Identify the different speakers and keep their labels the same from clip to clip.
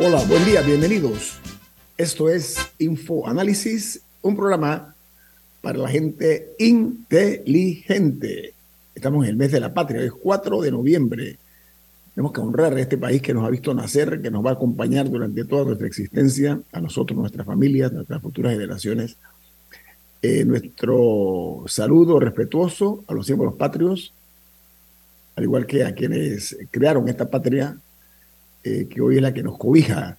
Speaker 1: Hola, buen día, bienvenidos. Esto es Info Análisis, un programa para la gente inteligente. Estamos en el mes de la patria, es 4 de noviembre. Tenemos que honrar a este país que nos ha visto nacer, que nos va a acompañar durante toda nuestra existencia, a nosotros, nuestras familias, nuestras futuras generaciones. Eh, nuestro saludo respetuoso a los símbolos patrios, al igual que a quienes crearon esta patria eh, que hoy es la que nos cobija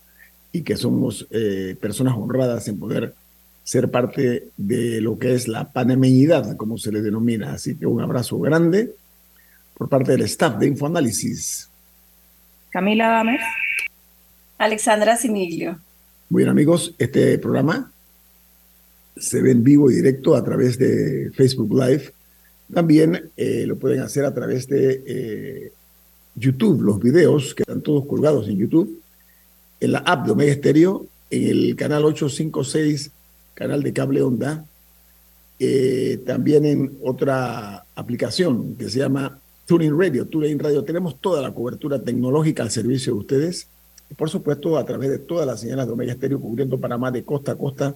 Speaker 1: y que somos eh, personas honradas en poder ser parte de lo que es la panameñidad, como se le denomina. Así que un abrazo grande por parte del staff de Infoanálisis.
Speaker 2: Camila Dames.
Speaker 3: Alexandra Siniglio.
Speaker 1: Muy bien amigos, este programa se ve en vivo y directo a través de Facebook Live. También eh, lo pueden hacer a través de YouTube, los videos que están todos colgados en YouTube, en la app de Omega Stereo, en el canal 856, canal de cable onda, eh, también en otra aplicación que se llama Tuning Radio. Tuning Radio, tenemos toda la cobertura tecnológica al servicio de ustedes, y por supuesto a través de todas las señales de Omega Stereo, cubriendo Panamá de costa a costa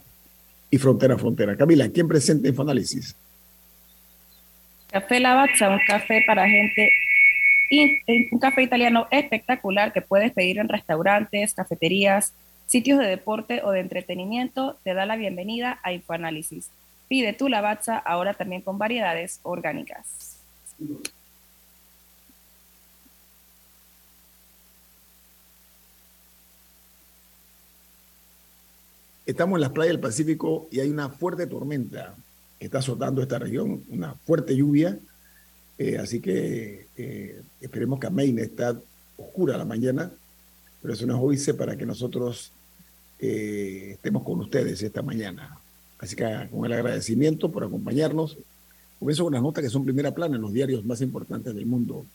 Speaker 1: y frontera a frontera. Camila, ¿quién presenta Infoanálisis?
Speaker 2: Café Lavazza, un café para gente un café italiano espectacular que puedes pedir en restaurantes, cafeterías, sitios de deporte o de entretenimiento, te da la bienvenida a Infoanálisis. Pide tu lavazza ahora también con variedades orgánicas.
Speaker 1: Estamos en las playas del Pacífico y hay una fuerte tormenta que está azotando esta región, una fuerte lluvia eh, así que eh, esperemos que Maine está oscura la mañana, pero eso nos oíse para que nosotros eh, estemos con ustedes esta mañana. Así que con el agradecimiento por acompañarnos, comienzo con unas notas que son primera plana en los diarios más importantes del mundo.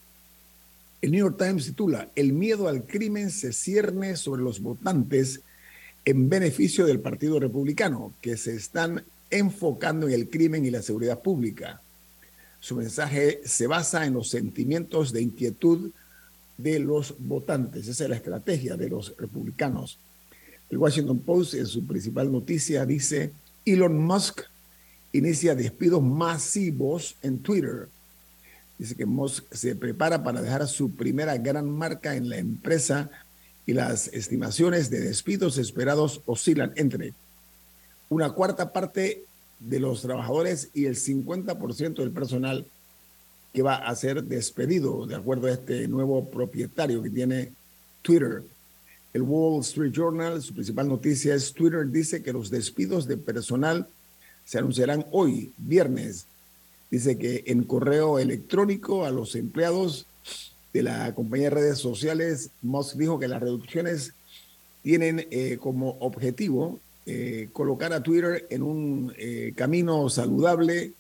Speaker 1: El New York Times titula, El miedo al crimen se cierne sobre los votantes en beneficio del Partido Republicano, que se están enfocando en el crimen y la seguridad pública. Su mensaje se basa en los sentimientos de inquietud de los votantes. Esa es la estrategia de los republicanos. El Washington Post en su principal noticia dice, Elon Musk inicia despidos masivos en Twitter. Dice que Musk se prepara para dejar su primera gran marca en la empresa y las estimaciones de despidos esperados oscilan entre una cuarta parte de los trabajadores y el 50% del personal que va a ser despedido, de acuerdo a este nuevo propietario que tiene Twitter. El Wall Street Journal, su principal noticia es Twitter dice que los despidos de personal se anunciarán hoy, viernes. Dice que en correo electrónico a los empleados de la compañía de redes sociales, Musk dijo que las reducciones tienen eh, como objetivo eh, colocar a Twitter en un eh, camino saludable,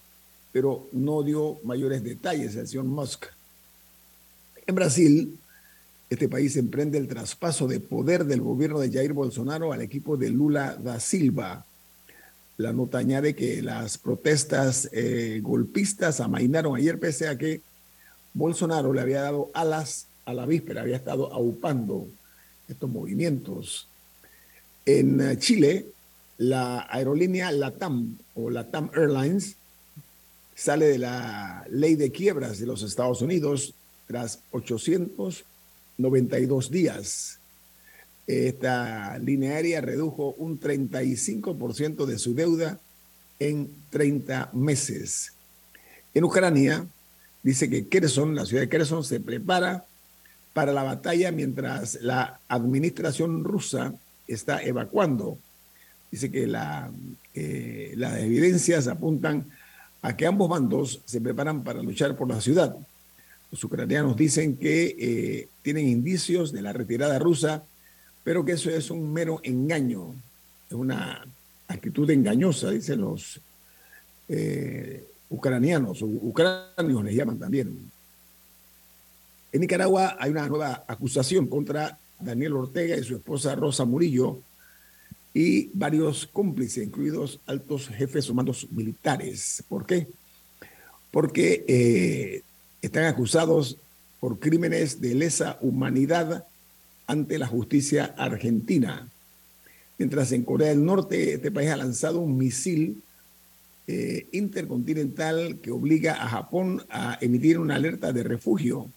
Speaker 1: pero no dio mayores detalles el señor Musk. En Brasil, este país emprende el traspaso de poder del gobierno de Jair Bolsonaro al equipo de Lula da Silva. La nota añade que las protestas eh, golpistas amainaron ayer pese a que Bolsonaro le había dado alas a la víspera, había estado aupando estos movimientos. En Chile, la aerolínea LATAM o LATAM Airlines sale de la ley de quiebras de los Estados Unidos tras 892 días. Esta línea aérea redujo un 35% de su deuda en 30 meses. En Ucrania dice que Kherson, la ciudad de Kherson, se prepara para la batalla mientras la administración rusa está evacuando. Dice que la, las evidencias apuntan a que ambos bandos se preparan para luchar por la ciudad. Los ucranianos dicen que eh, tienen indicios de la retirada rusa, pero que eso es un mero engaño, es una actitud engañosa, dicen los eh, ucranianos, ucranios les llaman también. En Nicaragua hay una nueva acusación contra Daniel Ortega y su esposa Rosa Murillo y varios cómplices, incluidos altos jefes humanos militares. ¿Por qué? Porque eh, están acusados por crímenes de lesa humanidad ante la justicia argentina. Mientras en Corea del Norte este país ha lanzado un misil eh, intercontinental que obliga a Japón a emitir una alerta de refugio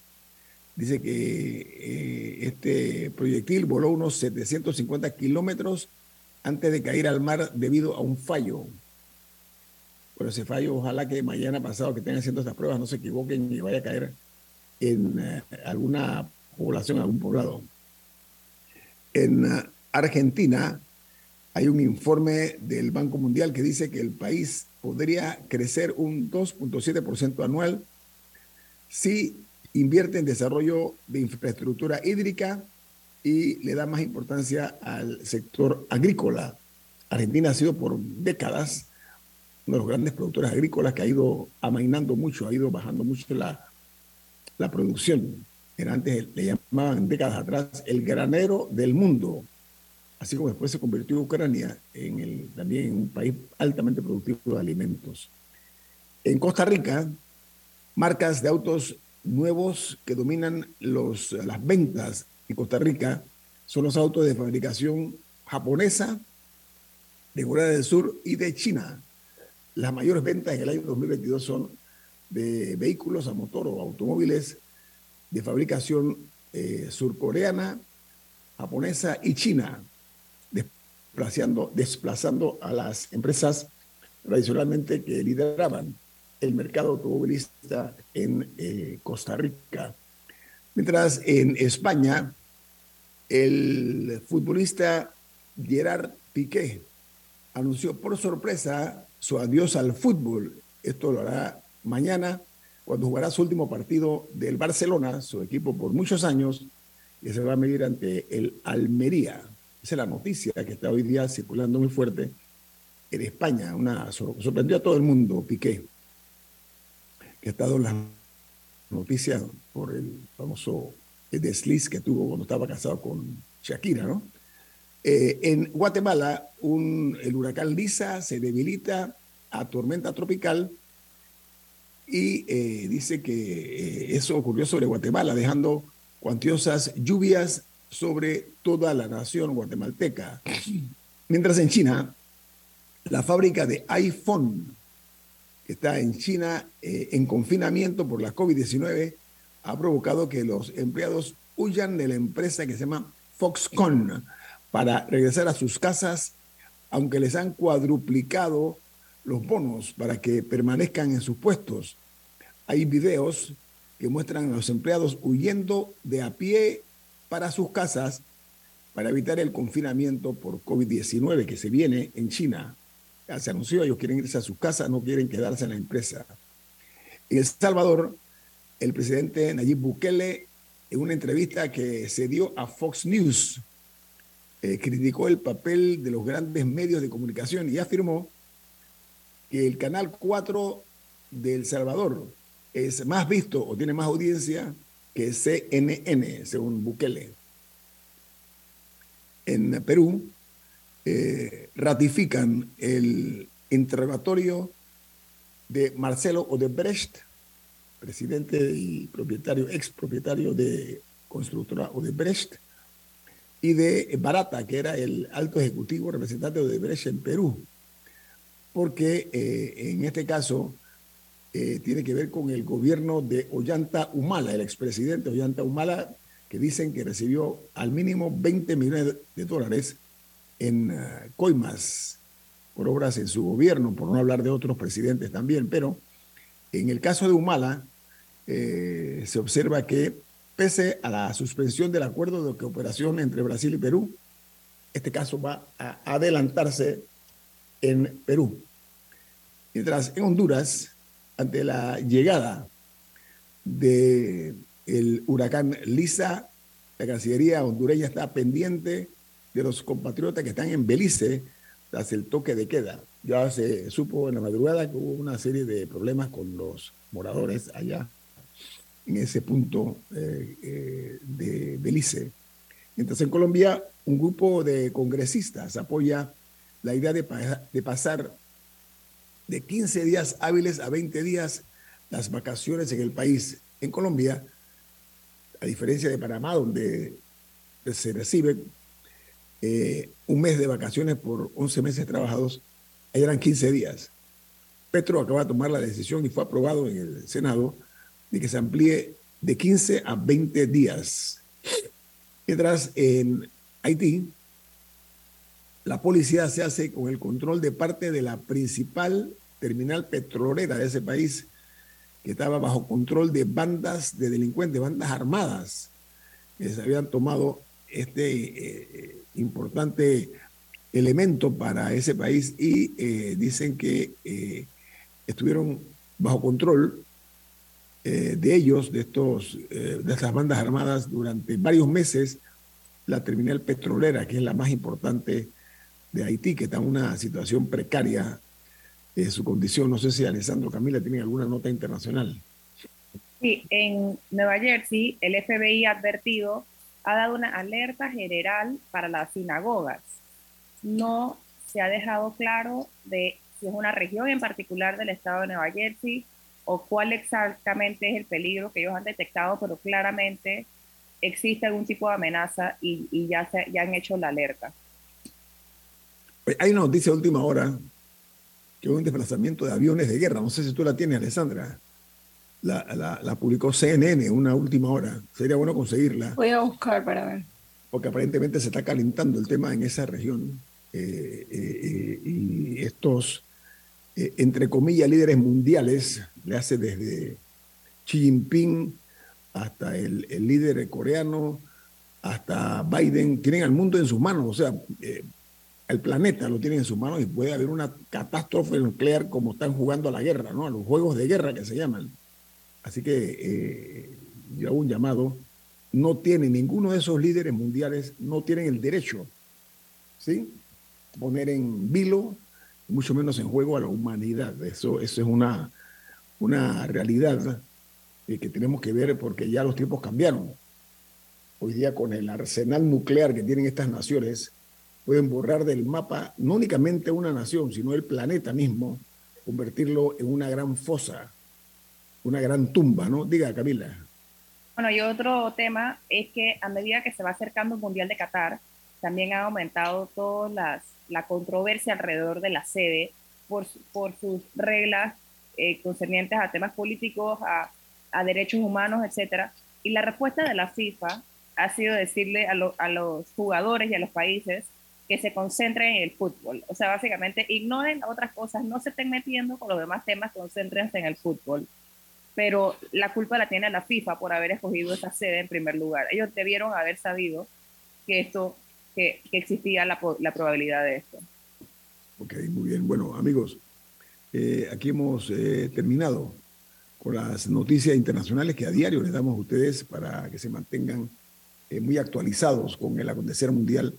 Speaker 1: Dice que eh, este proyectil voló unos 750 kilómetros antes de caer al mar debido a un fallo. Por ese fallo, ojalá que mañana pasado que estén haciendo estas pruebas no se equivoquen y vaya a caer en eh, alguna población, algún poblado. En uh, Argentina hay un informe del Banco Mundial que dice que el país podría crecer un 2.7% anual si invierte en desarrollo de infraestructura hídrica y le da más importancia al sector agrícola. Argentina ha sido por décadas uno de los grandes productores agrícolas que ha ido amainando mucho, ha ido bajando mucho la, la producción. Era antes, le llamaban décadas atrás, el granero del mundo. Así como después se convirtió Ucrania en el, también en un país altamente productivo de alimentos. En Costa Rica, marcas de autos nuevos que dominan los, las ventas en Costa Rica son los autos de fabricación japonesa, de Corea del Sur y de China. Las mayores ventas en el año 2022 son de vehículos a motor o automóviles de fabricación eh, surcoreana, japonesa y china, desplazando, desplazando a las empresas tradicionalmente que lideraban el mercado automovilista en eh, Costa Rica. Mientras en España, el futbolista Gerard Piqué anunció por sorpresa su adiós al fútbol. Esto lo hará mañana cuando jugará su último partido del Barcelona, su equipo por muchos años, y se va a medir ante el Almería. Esa es la noticia que está hoy día circulando muy fuerte en España. Una, sorprendió a todo el mundo Piqué que ha estado en las noticias por el famoso desliz que tuvo cuando estaba casado con Shakira, ¿no? Eh, en Guatemala, un, el huracán Lisa se debilita a tormenta tropical y eh, dice que eh, eso ocurrió sobre Guatemala, dejando cuantiosas lluvias sobre toda la nación guatemalteca. Mientras en China, la fábrica de iPhone está en China eh, en confinamiento por la COVID-19 ha provocado que los empleados huyan de la empresa que se llama Foxconn para regresar a sus casas, aunque les han cuadruplicado los bonos para que permanezcan en sus puestos. Hay videos que muestran a los empleados huyendo de a pie para sus casas para evitar el confinamiento por COVID-19 que se viene en China se anunció, ellos quieren irse a su casa, no quieren quedarse en la empresa. En El Salvador, el presidente Nayib Bukele, en una entrevista que se dio a Fox News, eh, criticó el papel de los grandes medios de comunicación y afirmó que el Canal 4 de El Salvador es más visto o tiene más audiencia que CNN, según Bukele. En Perú, eh, ratifican el interrogatorio de Marcelo Odebrecht, presidente y propietario, ex propietario de constructora Odebrecht, y de Barata, que era el alto ejecutivo representante de Odebrecht en Perú, porque eh, en este caso eh, tiene que ver con el gobierno de Ollanta Humala, el expresidente Ollanta Humala, que dicen que recibió al mínimo 20 millones de dólares en eh, coimas por obras en su gobierno, por no hablar de otros presidentes también, pero en el caso de Humala eh, se observa que pese a la suspensión del acuerdo de cooperación entre Brasil y Perú, este caso va a adelantarse en Perú. Mientras en Honduras, ante la llegada del el huracán Lisa, la Cancillería hondureña está pendiente de los compatriotas que están en Belice tras el toque de queda. Ya se supo en la madrugada que hubo una serie de problemas con los moradores allá en ese punto eh, eh, de Belice. Mientras en Colombia, un grupo de congresistas apoya la idea de, pasar de 15 días hábiles a 20 días las vacaciones en el país. En Colombia, a diferencia de Panamá, donde se recibe eh, un mes de vacaciones por 11 meses trabajados, ahí eran 15 días. Petro acaba de tomar la decisión y fue aprobado en el Senado de que se amplíe de 15 a 20 días. Mientras en Haití, la policía se hace con el control de parte de la principal terminal petrolera de ese país, que estaba bajo control de bandas de delincuentes, bandas armadas, que se habían tomado este eh, importante elemento para ese país y eh, dicen que eh, estuvieron bajo control de ellos, de, estos, de estas bandas armadas, durante varios meses, la terminal petrolera, que es la más importante de Haití, que está en una situación precaria de su condición. No sé si Alessandro Camila tiene alguna nota internacional.
Speaker 2: Sí, en Nueva Jersey el FBI ha advertido, ha dado una alerta general para las sinagogas. No se ha dejado claro de si es una región en particular del estado de Nueva Jersey o cuál exactamente es el peligro que ellos han detectado, pero claramente existe algún tipo de amenaza y, ya, se, ya han hecho la alerta.
Speaker 1: Hay una noticia de última hora que hubo un desplazamiento de aviones de guerra. No sé si tú la tienes, Alessandra. La, la, publicó CNN una última hora. Sería bueno conseguirla.
Speaker 3: Voy a buscar para ver.
Speaker 1: Porque aparentemente se está calentando el tema en esa región. Eh, eh, y estos, eh, entre comillas, líderes mundiales, le hace desde Xi Jinping hasta el, el líder coreano, hasta Biden, tienen al mundo en sus manos. O sea, el planeta lo tiene en sus manos y puede haber una catástrofe nuclear como están jugando a la guerra, ¿no? A los juegos de guerra que se llaman. Así que eh, yo hago un llamado. No tiene ninguno de esos líderes mundiales, no tienen el derecho, ¿sí? Poner en vilo, mucho menos en juego a la humanidad. Eso, eso es una, una realidad eh, que tenemos que ver porque ya los tiempos cambiaron. Hoy día con el arsenal nuclear que tienen estas naciones, pueden borrar del mapa no únicamente una nación, sino el planeta mismo, convertirlo en una gran fosa, una gran tumba, ¿no? Diga, Camila.
Speaker 2: Bueno, y otro tema es que a medida que se va acercando el Mundial de Qatar, también ha aumentado toda las, la controversia alrededor de la sede por, por sus reglas eh, concernientes a temas políticos, a, a derechos humanos, etcétera. Y la respuesta de la FIFA ha sido decirle a, a los jugadores y a los países que se concentren en el fútbol. O sea, básicamente ignoren otras cosas, no se estén metiendo con los demás temas, concéntrense en el fútbol. Pero la culpa la tiene la FIFA por haber escogido esa sede en primer lugar. Ellos debieron haber sabido que esto, que, existía la, la, probabilidad de esto.
Speaker 1: Ok, muy bien. Bueno, amigos, eh, aquí hemos eh, terminado con las noticias internacionales que a diario les damos a ustedes para que se mantengan eh, muy actualizados con el acontecer mundial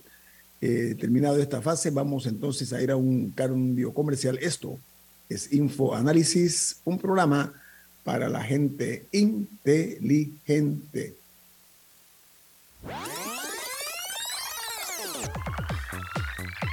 Speaker 1: terminado esta fase, vamos entonces a ir a un cambio comercial. Esto es Info Análisis, un programa para la gente inteligente.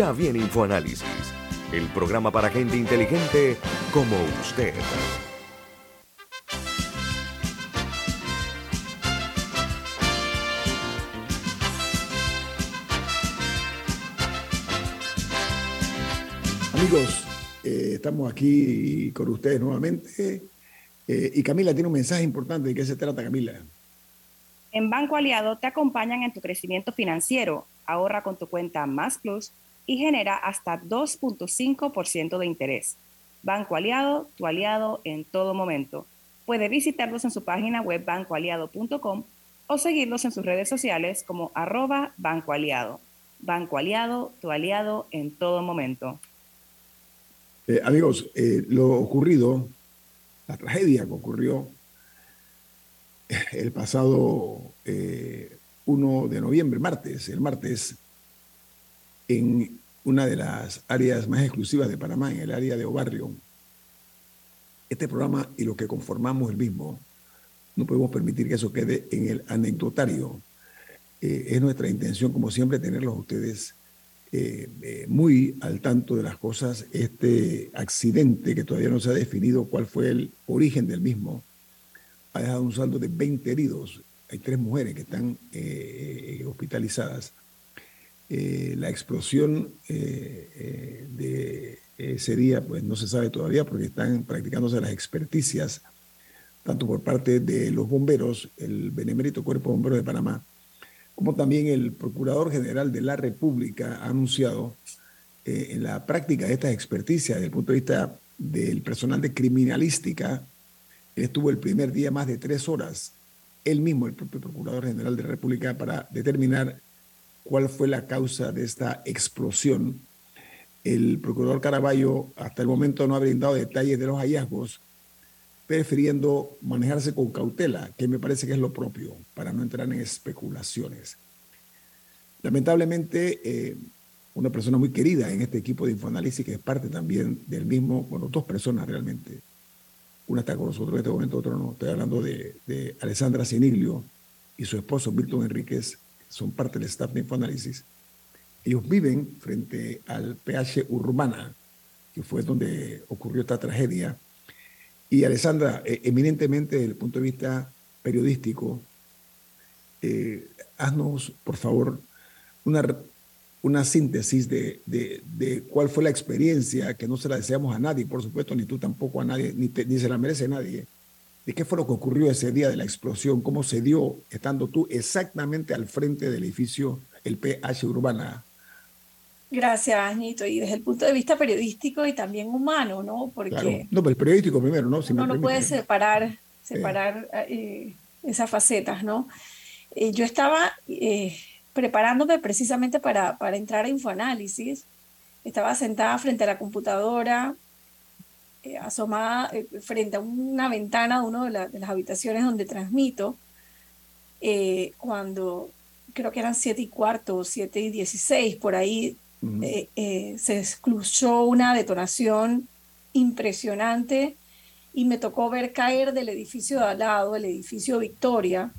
Speaker 4: Ya viene InfoAnálisis, el programa para gente inteligente como usted.
Speaker 1: Amigos, eh, estamos aquí con ustedes nuevamente. Eh, y Camila tiene un mensaje importante. ¿De qué se trata, Camila?
Speaker 2: En Banco Aliado te acompañan en tu crecimiento financiero. Ahorra con tu cuenta Más Plus y genera hasta 2.5% de interés. Banco Aliado, tu aliado en todo momento. Puede visitarlos en su página web bancoaliado.com o seguirlos en sus redes sociales como arroba Banco Aliado. Banco Aliado, tu aliado en todo momento.
Speaker 1: Eh, amigos, eh, lo ocurrido, la tragedia que ocurrió el pasado 1 eh, de noviembre, martes, el martes, en una de las áreas más exclusivas de Panamá, en el área de Obarrio. Este programa y lo que conformamos el mismo, no podemos permitir que eso quede en el anecdotario. es nuestra intención, como siempre, tenerlos ustedes eh, eh, muy al tanto de las cosas. Este accidente, que todavía no se ha definido cuál fue el origen del mismo, ha dejado un saldo de 20 heridos. Hay tres mujeres que están eh, la explosión de ese día, pues no se sabe todavía porque están practicándose las experticias, tanto por parte de los bomberos, el Benemérito Cuerpo de Bomberos de Panamá, como también el Procurador General de la República ha anunciado eh, en la práctica de estas experticias desde el punto de vista del personal de criminalística, él estuvo el primer día más de tres horas, él mismo, el propio Procurador General de la República, para determinar cuál fue la causa de esta explosión. El Procurador Caraballo hasta el momento no ha brindado detalles de los hallazgos, prefiriendo manejarse con cautela, que me parece que es lo propio, para no entrar en especulaciones. Lamentablemente, eh, una persona muy querida en este equipo de Infoanálisis, que es parte también del mismo, bueno, dos personas realmente. Una está con nosotros en este momento, otra no. Estoy hablando de, de Alessandra Siniglio y su esposo Milton Enríquez, son parte del staff de Infoanálisis. Ellos viven frente al PH Urbana, que fue donde ocurrió esta tragedia y Alessandra, eh, eminentemente desde el punto de vista periodístico, eh, haznos, por favor, una, una síntesis de, de, cuál fue la experiencia, que no se la deseamos a nadie, por supuesto, ni tú tampoco a nadie, ni, ni se la merece nadie. ¿De qué fue lo que ocurrió ese día de la explosión? ¿Cómo se dio estando tú exactamente al frente del edificio, el PH Urbana?
Speaker 3: Gracias, Añito. Y desde el punto de vista periodístico y también humano, ¿no?
Speaker 1: Porque no, pero el periodístico primero, ¿no?
Speaker 3: uno no puede separar, separar eh, esas facetas, ¿no? Eh, yo estaba eh, preparándome precisamente para, para entrar a Infoanálisis. Estaba sentada frente a la computadora, asomada frente a una ventana de una de, las habitaciones donde transmito, cuando creo que eran siete y cuarto, siete y dieciséis, por ahí eh, eh, se excluyó una detonación impresionante y me tocó ver caer del edificio de al lado, el edificio Victoria,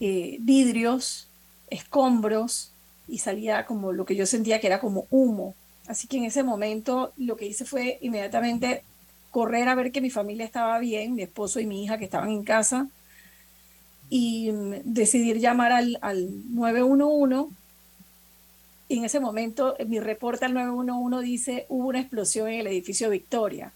Speaker 3: eh, vidrios, escombros y salía como lo que yo sentía que era como humo. Así que en ese momento lo que hice fue inmediatamente correr a ver que mi familia estaba bien, mi esposo y mi hija que estaban en casa, y mm, decidir llamar al, al 911 y en ese momento, mi reporte al 911 dice, hubo una explosión en el edificio Victoria.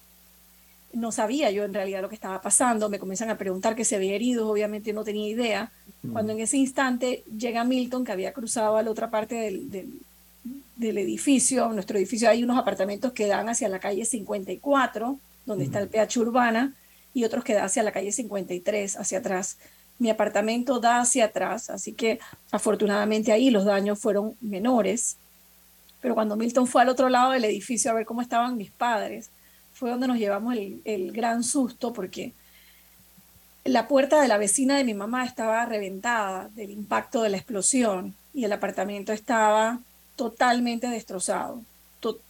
Speaker 3: No sabía yo en realidad lo que estaba pasando, me comienzan a preguntar que se había herido, obviamente no tenía idea. Cuando en ese instante llega Milton, que había cruzado a la otra parte del, del, edificio, nuestro edificio hay unos apartamentos que dan hacia la calle 54, donde está el PH Urbana, y otros que dan hacia la calle 53, hacia atrás mi apartamento da hacia atrás, así que afortunadamente ahí los daños fueron menores. Pero cuando Milton fue al otro lado del edificio a ver cómo estaban mis padres, fue donde nos llevamos el, el gran susto porque la puerta de la vecina de mi mamá estaba reventada del impacto de la explosión y el apartamento estaba totalmente destrozado,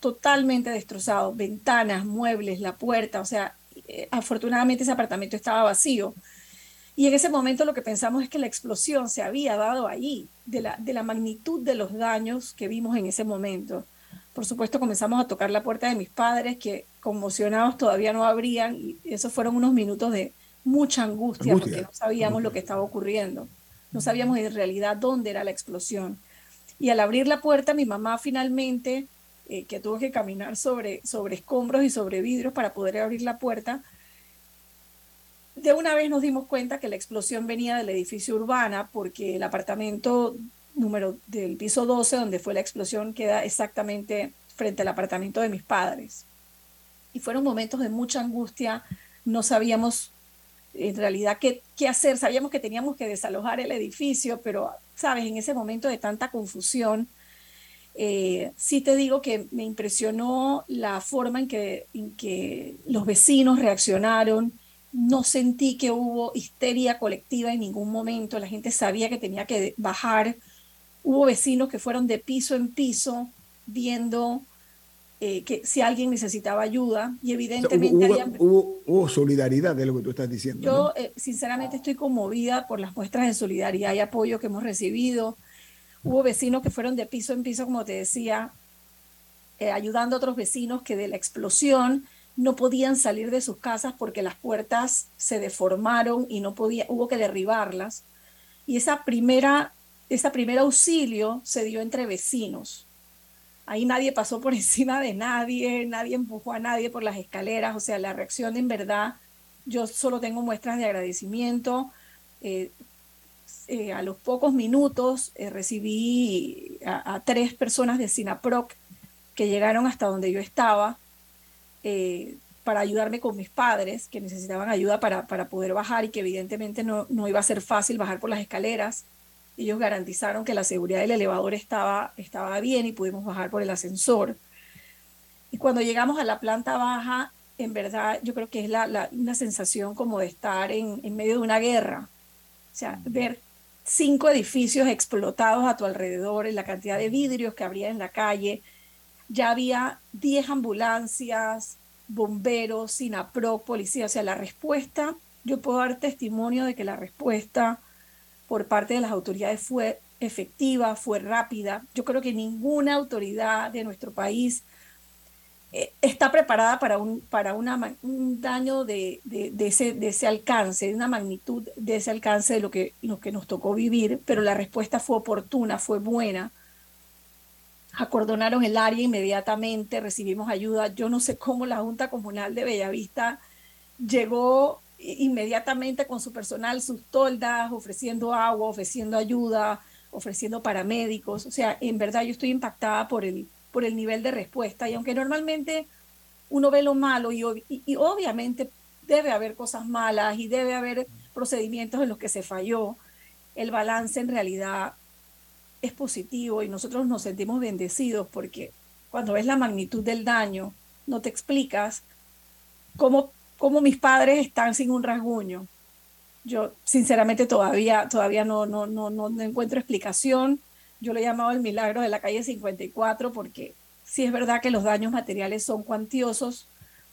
Speaker 3: totalmente destrozado, ventanas, muebles, la puerta, o sea, eh, afortunadamente ese apartamento estaba vacío. Y en ese momento lo que pensamos es que la explosión se había dado ahí, de la, de la magnitud de los daños que vimos en ese momento. Por supuesto comenzamos a tocar la puerta de mis padres, que conmocionados todavía no abrían, y esos fueron unos minutos de mucha angustia, angustia. porque no sabíamos lo que estaba ocurriendo. No sabíamos en realidad dónde era la explosión. Y al abrir la puerta, mi mamá finalmente, eh, que tuvo que caminar sobre, sobre escombros y sobre vidrios para poder abrir la puerta, de una vez nos dimos cuenta que la explosión venía del edificio urbana porque el apartamento número del piso 12, donde fue la explosión, queda exactamente frente al apartamento de mis padres. Y fueron momentos de mucha angustia, no sabíamos en realidad qué, qué hacer, sabíamos que teníamos que desalojar el edificio, pero, sabes, en ese momento de tanta confusión, eh, sí te digo que me impresionó la forma en que, en que los vecinos reaccionaron. No sentí que hubo histeria colectiva en ningún momento. La gente sabía que tenía que bajar. Hubo vecinos que fueron de piso en piso viendo eh, que si alguien necesitaba ayuda y evidentemente
Speaker 1: hubo, solidaridad de lo que tú estás diciendo.
Speaker 3: Yo eh, sinceramente estoy conmovida por las muestras de solidaridad y apoyo que hemos recibido. Hubo vecinos que fueron de piso en piso, como te decía, eh, ayudando a otros vecinos que de la explosión no podían salir de sus casas porque las puertas se deformaron y no podía, hubo que derribarlas. Y esa primera, esa primer auxilio se dio entre vecinos Ahí nadie pasó por encima de nadie, nadie empujó a nadie por las escaleras, o sea, la reacción en verdad, yo solo tengo muestras de agradecimiento. Eh, eh, a los pocos minutos eh, recibí a, tres personas de Sinaproc que llegaron hasta donde yo estaba para ayudarme con mis padres, que necesitaban ayuda para, para poder bajar y que evidentemente no, no iba a ser fácil bajar por las escaleras. Ellos garantizaron que la seguridad del elevador estaba, estaba bien y pudimos bajar por el ascensor. Y cuando llegamos a la planta baja, en verdad yo creo que es la, una sensación como de estar en, en medio de una guerra. O sea, ver cinco edificios explotados a tu alrededor, en la cantidad de vidrios que habría en la calle. Ya había 10 ambulancias, bomberos, SINAPRO, policía. O sea, la respuesta, yo puedo dar testimonio de que la respuesta por parte de las autoridades fue efectiva, fue rápida. Yo creo que ninguna autoridad de nuestro país eh, está preparada para un, para un daño de, de, ese, de ese alcance, de una magnitud de ese alcance de lo que, lo que nos tocó vivir, pero la respuesta fue oportuna, fue buena. Acordonaron el área inmediatamente, recibimos ayuda. Yo no sé cómo la Junta Comunal de Bellavista llegó inmediatamente con su personal, sus toldas, ofreciendo agua, ofreciendo ayuda, ofreciendo paramédicos. O sea, en verdad yo estoy impactada por el, por el nivel de respuesta. Y aunque normalmente uno ve lo malo y, y, obviamente debe haber cosas malas y debe haber procedimientos en los que se falló, el balance en realidad es positivo y nosotros nos sentimos bendecidos porque cuando ves la magnitud del daño, no te explicas cómo cómo mis padres están sin un rasguño. Yo sinceramente todavía, todavía no, no, no, no encuentro explicación. Yo lo he llamado el milagro de la calle 54 porque sí es verdad que los daños materiales son cuantiosos.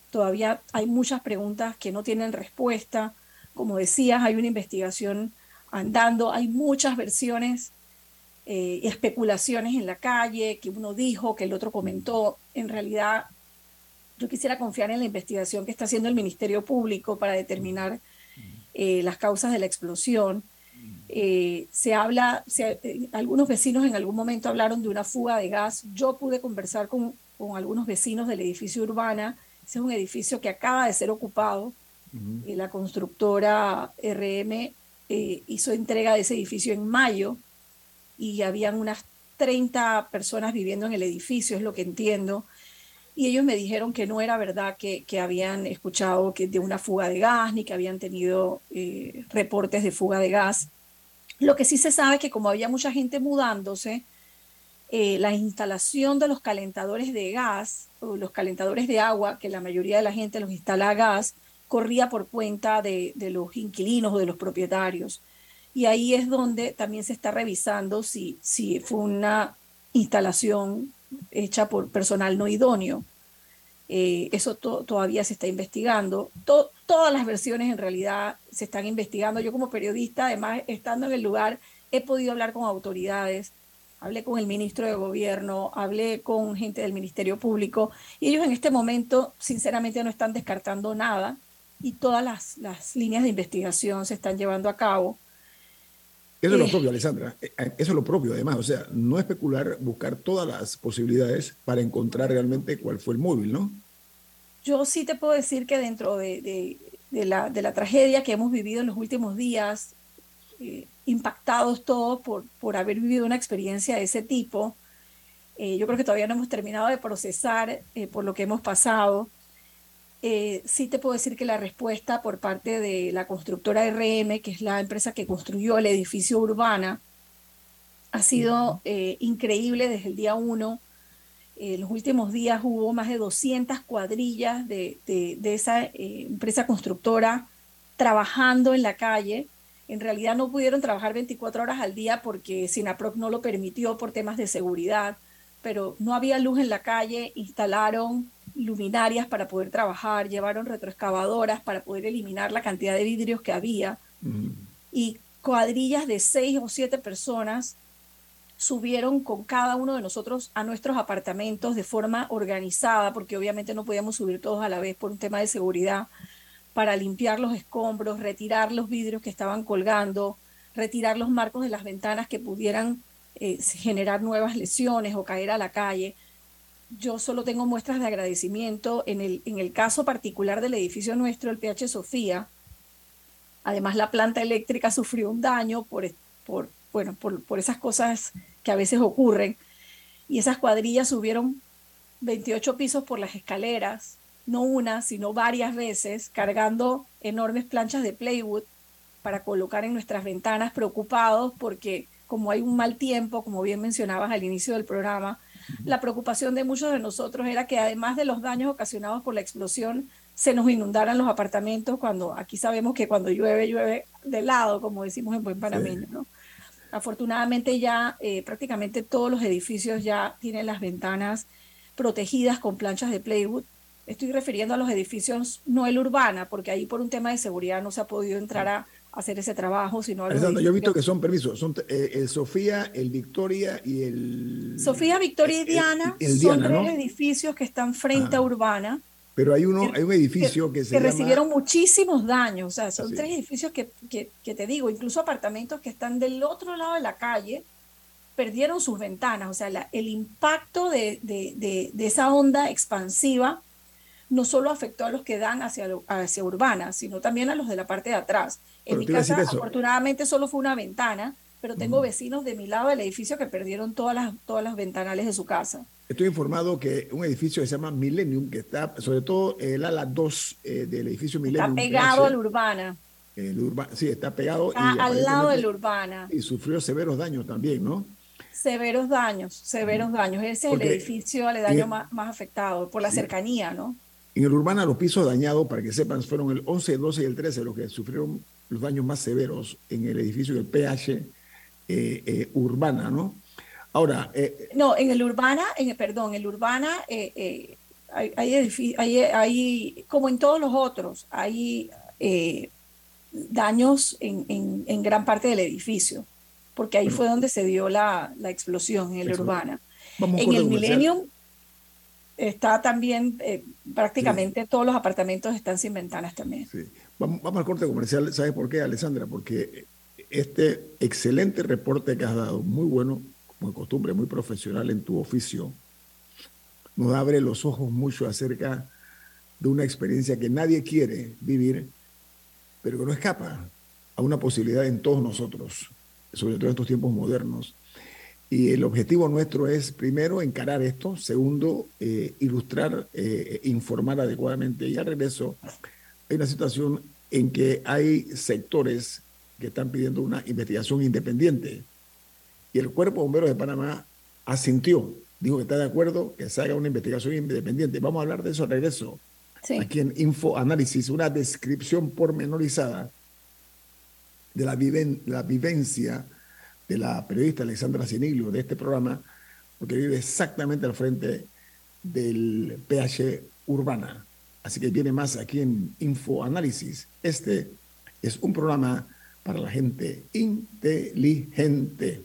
Speaker 3: Todavía hay muchas preguntas que no tienen respuesta. Como decías, hay una investigación andando, hay muchas versiones y eh, especulaciones en la calle, que uno dijo, que el otro comentó. En realidad yo quisiera confiar en la investigación que está haciendo el Ministerio Público para determinar eh, las causas de la explosión. Eh, se habla, eh, algunos vecinos en algún momento hablaron de una fuga de gas. Yo pude conversar con, con algunos vecinos del edificio Urbana. Ese es un edificio que acaba de ser ocupado. y la constructora RM hizo entrega de ese edificio en mayo y habían unas 30 personas viviendo en el edificio, es lo que entiendo y ellos me dijeron que no era verdad que, que habían escuchado que de una fuga de gas ni que habían tenido eh, reportes de fuga de gas. Lo que sí se sabe es que como había mucha gente mudándose, eh, la instalación de los calentadores de gas o los calentadores de agua, que la mayoría de la gente los instala a gas, corría por cuenta de, los inquilinos o de los propietarios. Y ahí es donde también se está revisando si, si fue una instalación hecha por personal no idóneo. Eh, eso todavía se está investigando. todas las versiones en realidad se están investigando. Yo como periodista, además, estando en el lugar, he podido hablar con autoridades hablé con el ministro de Gobierno, hablé con gente del Ministerio Público y ellos en este momento sinceramente no están descartando nada y todas las, las líneas de investigación se están llevando a cabo.
Speaker 1: Eso es lo eh, propio, Alessandra. Eh, eh, eso es lo propio, además. O sea, no especular, buscar todas las posibilidades para encontrar realmente cuál fue el móvil, ¿no?
Speaker 3: Yo sí te puedo decir que dentro de, de, de, la, de la, tragedia que hemos vivido en los últimos días, impactados todos por, por haber vivido una experiencia de ese tipo. Eh, yo creo que todavía no hemos terminado de procesar eh, por lo que hemos pasado. Eh, sí te puedo decir que la respuesta por parte de la constructora RM, que es la empresa que construyó el edificio Urbana, ha sido increíble desde el día uno. En los últimos días hubo más de 200 cuadrillas de, de, de esa empresa constructora trabajando en la calle en realidad no pudieron trabajar 24 horas al día porque SINAPROC no lo permitió por temas de seguridad, pero no había luz en la calle, instalaron luminarias para poder trabajar, llevaron retroexcavadoras para poder eliminar la cantidad de vidrios que había y cuadrillas de seis o siete personas subieron con cada uno de nosotros a nuestros apartamentos de forma organizada, porque obviamente no podíamos subir todos a la vez por un tema de seguridad para limpiar los escombros, retirar los vidrios que estaban colgando, retirar los marcos de las ventanas que pudieran eh, generar nuevas lesiones o caer a la calle. Yo solo tengo muestras de agradecimiento. En el, en el caso particular del edificio nuestro, el PH Sofía, además la planta eléctrica sufrió un daño por, por, bueno, por, por esas cosas que a veces ocurren. Y esas cuadrillas subieron 28 pisos por las escaleras, no una, sino varias veces, cargando enormes planchas de playwood para colocar en nuestras ventanas, preocupados porque como hay un mal tiempo, como bien mencionabas al inicio del programa, la preocupación de muchos de nosotros era que además de los daños ocasionados por la explosión, se nos inundaran los apartamentos cuando aquí sabemos que cuando llueve, llueve de lado, como decimos en buen panameño, ¿no? Afortunadamente ya eh, prácticamente todos los edificios ya tienen las ventanas protegidas con planchas de playwood. Estoy refiriendo a los edificios, no el urbana, porque ahí por un tema de seguridad no se ha podido entrar a hacer ese trabajo, sino
Speaker 1: Yo he visto que son permisos, son eh, el Sofía, el Victoria y el...
Speaker 3: Sofía, Victoria y Diana son tres edificios que están frente a Urbana.
Speaker 1: Pero hay uno, hay un edificio que, se
Speaker 3: que recibieron muchísimos daños, o sea, son tres edificios que, que, que, te digo, incluso apartamentos que están del otro lado de la calle, perdieron sus ventanas, o sea, el impacto de, de, de, de esa onda expansiva no solo afectó a los que dan hacia, hacia urbana, sino también a los de la parte de atrás. En mi casa, afortunadamente, solo fue una ventana, pero tengo vecinos de mi lado del edificio que perdieron todas las, todas las ventanales de su casa.
Speaker 1: Estoy informado que un edificio que se llama Millennium, que está, sobre todo el ala 2 eh, del edificio Millennium.
Speaker 3: Está pegado al urbana.
Speaker 1: El sí, está pegado.
Speaker 3: al lado del urbana.
Speaker 1: Y sufrió severos daños también, ¿no?
Speaker 3: Severos daños, severos daños. Ese es el edificio aledaño más, más afectado por la cercanía, ¿no?
Speaker 1: En el Urbana, los pisos dañados, para que sepan, fueron el 11, el 12 y el 13 los que sufrieron los daños más severos en el edificio del PH eh, eh, Urbana, ¿no? Ahora.
Speaker 3: Eh, no, en el Urbana, en, perdón, el Urbana hay, hay, hay, como en todos los otros, hay daños en, en, gran parte del edificio, porque ahí fue donde se dio la, la explosión en el Urbana. en el Millennium está también, eh, prácticamente todos los apartamentos están sin ventanas también.
Speaker 1: Sí. Vamos, al corte comercial. ¿Sabes por qué, Alessandra? Porque este excelente reporte que has dado, muy bueno, como de costumbre, muy profesional en tu oficio, nos abre los ojos mucho acerca de una experiencia que nadie quiere vivir, pero que no escapa a una posibilidad en todos nosotros, sobre todo en estos tiempos modernos, y el objetivo nuestro es, primero, encarar esto, segundo, eh, ilustrar, eh, informar adecuadamente. Y al regreso, hay una situación en que hay sectores que están pidiendo una investigación independiente. Y el Cuerpo de Bomberos de Panamá asintió, dijo que está de acuerdo que se haga una investigación independiente. Vamos a hablar de eso al regreso. Aquí en Info Análisis, una descripción pormenorizada de la, la vivencia de la periodista Alexandra Siniglio de este programa, porque vive exactamente al frente del PH Urbana. Así que viene más aquí en Info Análisis. Este es un programa para la gente inteligente.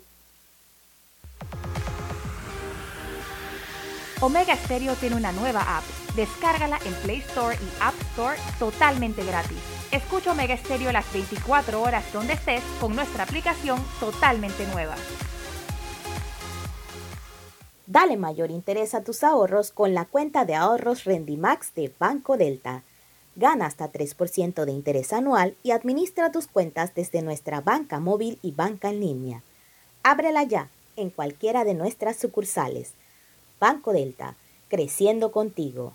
Speaker 5: Omega Stereo tiene una nueva app. Descárgala en Play Store y App Store totalmente gratis. Escucha Omega Stereo las 24 horas donde estés con nuestra aplicación totalmente nueva.
Speaker 6: Dale mayor interés a tus ahorros con la cuenta de ahorros Rendimax de Banco Delta. Gana hasta 3% de interés anual y administra tus cuentas desde nuestra banca móvil y banca en línea. Ábrela ya en cualquiera de nuestras sucursales. Banco Delta, creciendo contigo.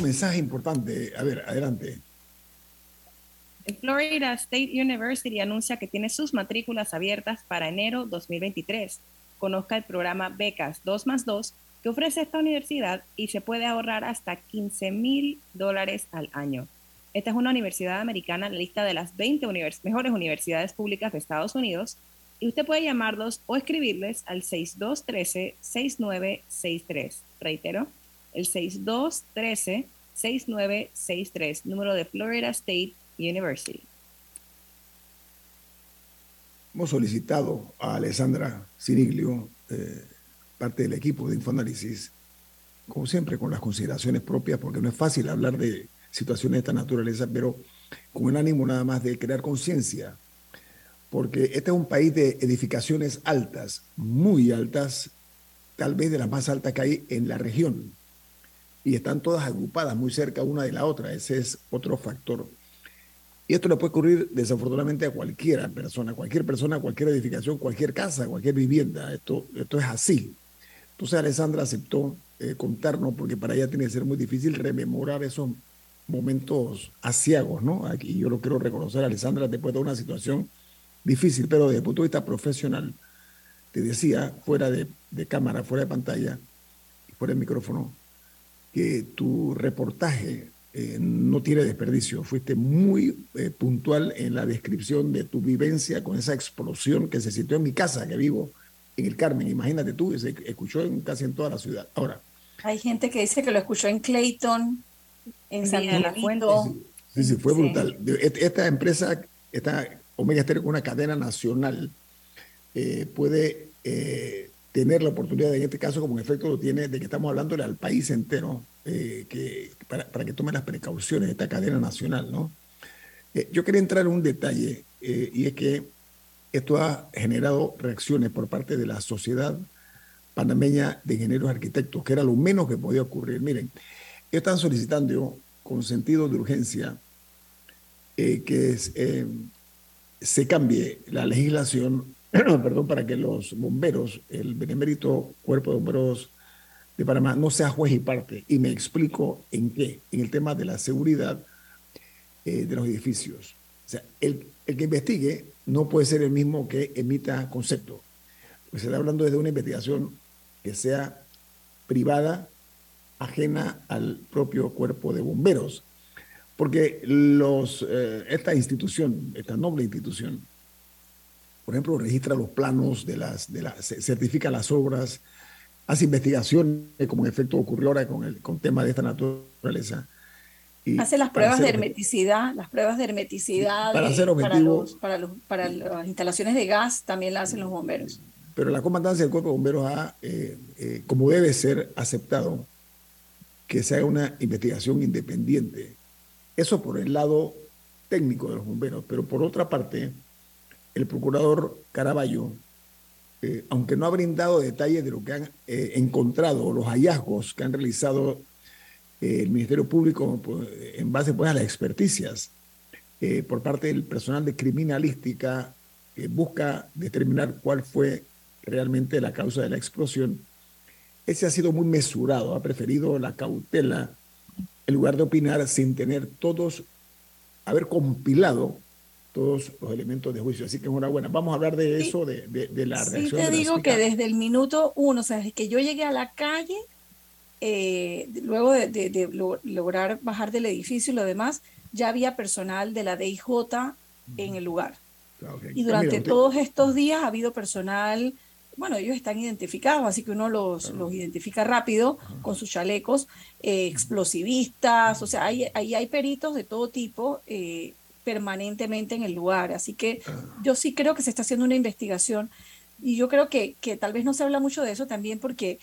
Speaker 1: Un mensaje importante. A ver, adelante.
Speaker 2: El Florida State University anuncia que tiene sus matrículas abiertas para enero 2023. Conozca el programa Becas 2 más 2 que ofrece esta universidad y se puede ahorrar hasta 15 mil dólares al año. Esta es una universidad americana en la lista de las 20 mejores universidades públicas de Estados Unidos y usted puede llamarlos o escribirles al 6213-6963. Reitero, el 6213-6963, número de Florida State University.
Speaker 1: Hemos solicitado a Alessandra Siriglio, eh, parte del equipo de Infoanálisis, como siempre con las consideraciones propias, porque no es fácil hablar de situaciones de esta naturaleza, pero con el ánimo nada más de crear conciencia, porque este es un país de edificaciones altas, muy altas, tal vez de las más altas que hay en la región y están todas agrupadas muy cerca una de la otra. Ese es otro factor. Y esto le puede ocurrir desafortunadamente a cualquiera persona, cualquier persona, cualquier edificación, cualquier casa, cualquier vivienda. Esto, esto es así. Entonces Alessandra aceptó eh, contarnos porque para ella tiene que ser muy difícil rememorar esos momentos asiagos, ¿no? Aquí yo lo quiero reconocer, Alessandra, después de una situación difícil, pero desde el punto de vista profesional, te decía, fuera de, cámara, fuera de pantalla, fuera de micrófono, que tu reportaje eh, no tiene desperdicio. Fuiste muy eh, puntual en la descripción de tu vivencia con esa explosión que se sintió en mi casa, que vivo en el Carmen. Imagínate tú, se escuchó en, casi en toda la ciudad. Ahora.
Speaker 3: Hay gente que dice que lo escuchó en Clayton, en San Miguelito.
Speaker 1: Sí, sí, fue brutal. Esta empresa, esta Omega Stereo, una cadena nacional, eh, puede tener la oportunidad, en este caso como en efecto lo tiene, de que estamos hablándole al país entero, eh, que, para, que tome las precauciones de esta cadena nacional. ¿no? Eh, yo quería entrar en un detalle, eh, y es que esto ha generado reacciones por parte de la Sociedad Panameña de Ingenieros Arquitectos, que era lo menos que podía ocurrir. Miren, están solicitando con sentido de urgencia que es, se cambie la legislación, perdón, para que los bomberos, el benemérito Cuerpo de Bomberos de Panamá, no sea juez y parte. Y me explico en qué. En el tema de la seguridad eh, de los edificios. O sea, el, el, que investigue no puede ser el mismo que emita concepto. Pues se está hablando de una investigación que sea privada, ajena al propio cuerpo de bomberos. Porque los, eh, esta institución, esta noble institución, por ejemplo, registra los planos de las, de las certifica las obras, hace investigaciones, como en efecto ocurrió ahora con el con temas de esta naturaleza.
Speaker 3: Y hace las pruebas de hermeticidad, las pruebas de hermeticidad
Speaker 1: para, ser
Speaker 3: objetivo, para, los, para, las instalaciones de gas también las hacen los bomberos.
Speaker 1: Pero la comandancia del cuerpo de bomberos ha, eh, eh, como debe ser, aceptado que se haga una investigación independiente. Eso por el lado técnico de los bomberos, pero por otra parte, el procurador Caraballo, eh, aunque no ha brindado detalles de lo que han encontrado, los hallazgos que han realizado el Ministerio Público pues, en base pues, a las experticias eh, por parte del personal de criminalística que busca determinar cuál fue realmente la causa de la explosión, ese ha sido muy mesurado, ha preferido la cautela en lugar de opinar sin tener todos, haber compilado todos los elementos de juicio. Así que enhorabuena. Vamos a hablar de eso, de, de, la reacción.
Speaker 3: Sí, te digo que desde el minuto uno, o sea, desde que yo llegué a la calle, eh, luego de, lograr bajar del edificio y lo demás, ya había personal de la DIJ en el lugar. Ah, y durante todos estos días ha habido personal, bueno, ellos están identificados, así que uno los, los identifica rápido con sus chalecos, eh, explosivistas, o sea, ahí hay, hay, peritos de todo tipo eh, permanentemente en el lugar. Así que ah. yo sí creo que se está haciendo una investigación y yo creo que, que tal vez no se habla mucho de eso también porque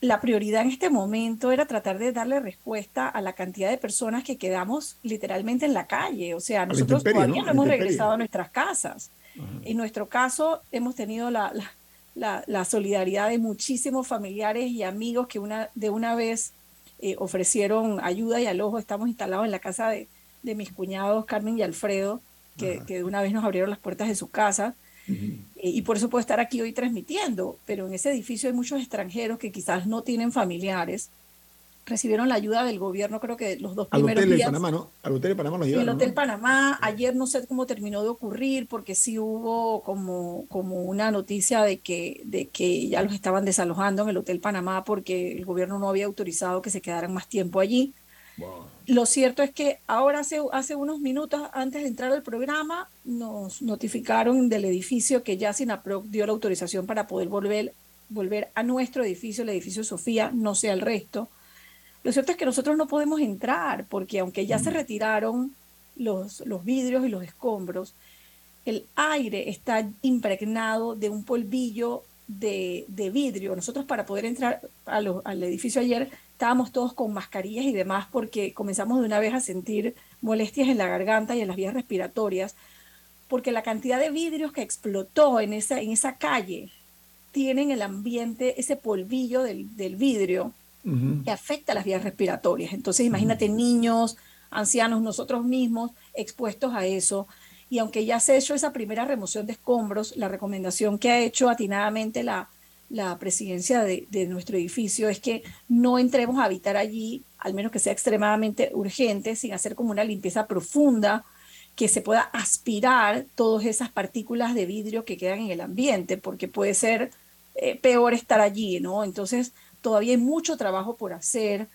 Speaker 3: la prioridad en este momento era tratar de darle respuesta a la cantidad de personas que quedamos literalmente en la calle. O sea, nosotros todavía no, hemos regresado a nuestras casas. En nuestro caso, hemos tenido la, la, solidaridad de muchísimos familiares y amigos que una, de una vez eh, ofrecieron ayuda y alojo. Estamos instalados en la casa de, de mis cuñados Carmen y Alfredo, que, que, de una vez nos abrieron las puertas de su casa. Eh, y por eso puedo estar aquí hoy transmitiendo, pero en ese edificio hay muchos extranjeros que quizás no tienen familiares. Recibieron la ayuda del gobierno, creo que los dos primeros
Speaker 1: Al
Speaker 3: hotel
Speaker 1: días. Panamá, ¿no? Al Hotel de Panamá los llevaron.
Speaker 3: El Hotel Panamá, ayer no sé cómo terminó de ocurrir, porque sí hubo como, como una noticia de que, de que ya los estaban desalojando en el Hotel Panamá porque el gobierno no había autorizado que se quedaran más tiempo allí. Lo cierto es que ahora hace, hace unos minutos antes de entrar al programa nos notificaron del edificio que ya SINAPROC dio la autorización para poder volver, volver a nuestro edificio, el edificio Sofía, no sea el resto. Lo cierto es que nosotros no podemos entrar porque aunque ya se mm. retiraron los, los vidrios y los escombros, el aire está impregnado de un polvillo de, de vidrio. Nosotros para poder entrar al edificio ayer estábamos todos con mascarillas y demás porque comenzamos de una vez a sentir molestias en la garganta y en las vías respiratorias, porque la cantidad de vidrios que explotó en esa, en esa calle tienen el ambiente, ese polvillo del, del vidrio que afecta las vías respiratorias. Entonces imagínate niños, ancianos, nosotros mismos expuestos a eso. Y aunque ya se ha hecho esa primera remoción de escombros, la recomendación que ha hecho atinadamente la, la presidencia de, nuestro edificio es que no entremos a habitar allí, al menos que sea extremadamente urgente, sin hacer como una limpieza profunda, que se pueda aspirar todas esas partículas de vidrio que quedan en el ambiente, porque puede ser eh, peor estar allí, ¿no? Entonces, todavía hay mucho trabajo por hacer.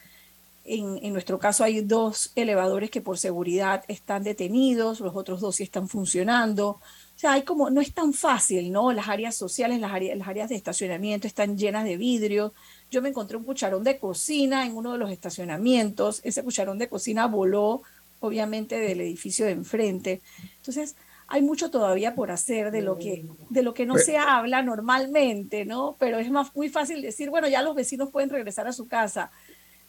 Speaker 3: En, en, nuestro caso hay dos elevadores que por seguridad están detenidos, los otros dos sí están funcionando sea, hay como, no es tan fácil, ¿no? Las áreas sociales, las áreas, las áreas de estacionamiento están llenas de vidrio. Yo me encontré un cucharón de cocina en uno de los estacionamientos. Ese cucharón de cocina voló, obviamente, del edificio de enfrente. Entonces, hay mucho todavía por hacer de lo que, de lo que no se habla normalmente, ¿no? Pero es más, muy fácil decir, bueno, ya los vecinos pueden regresar a su casa.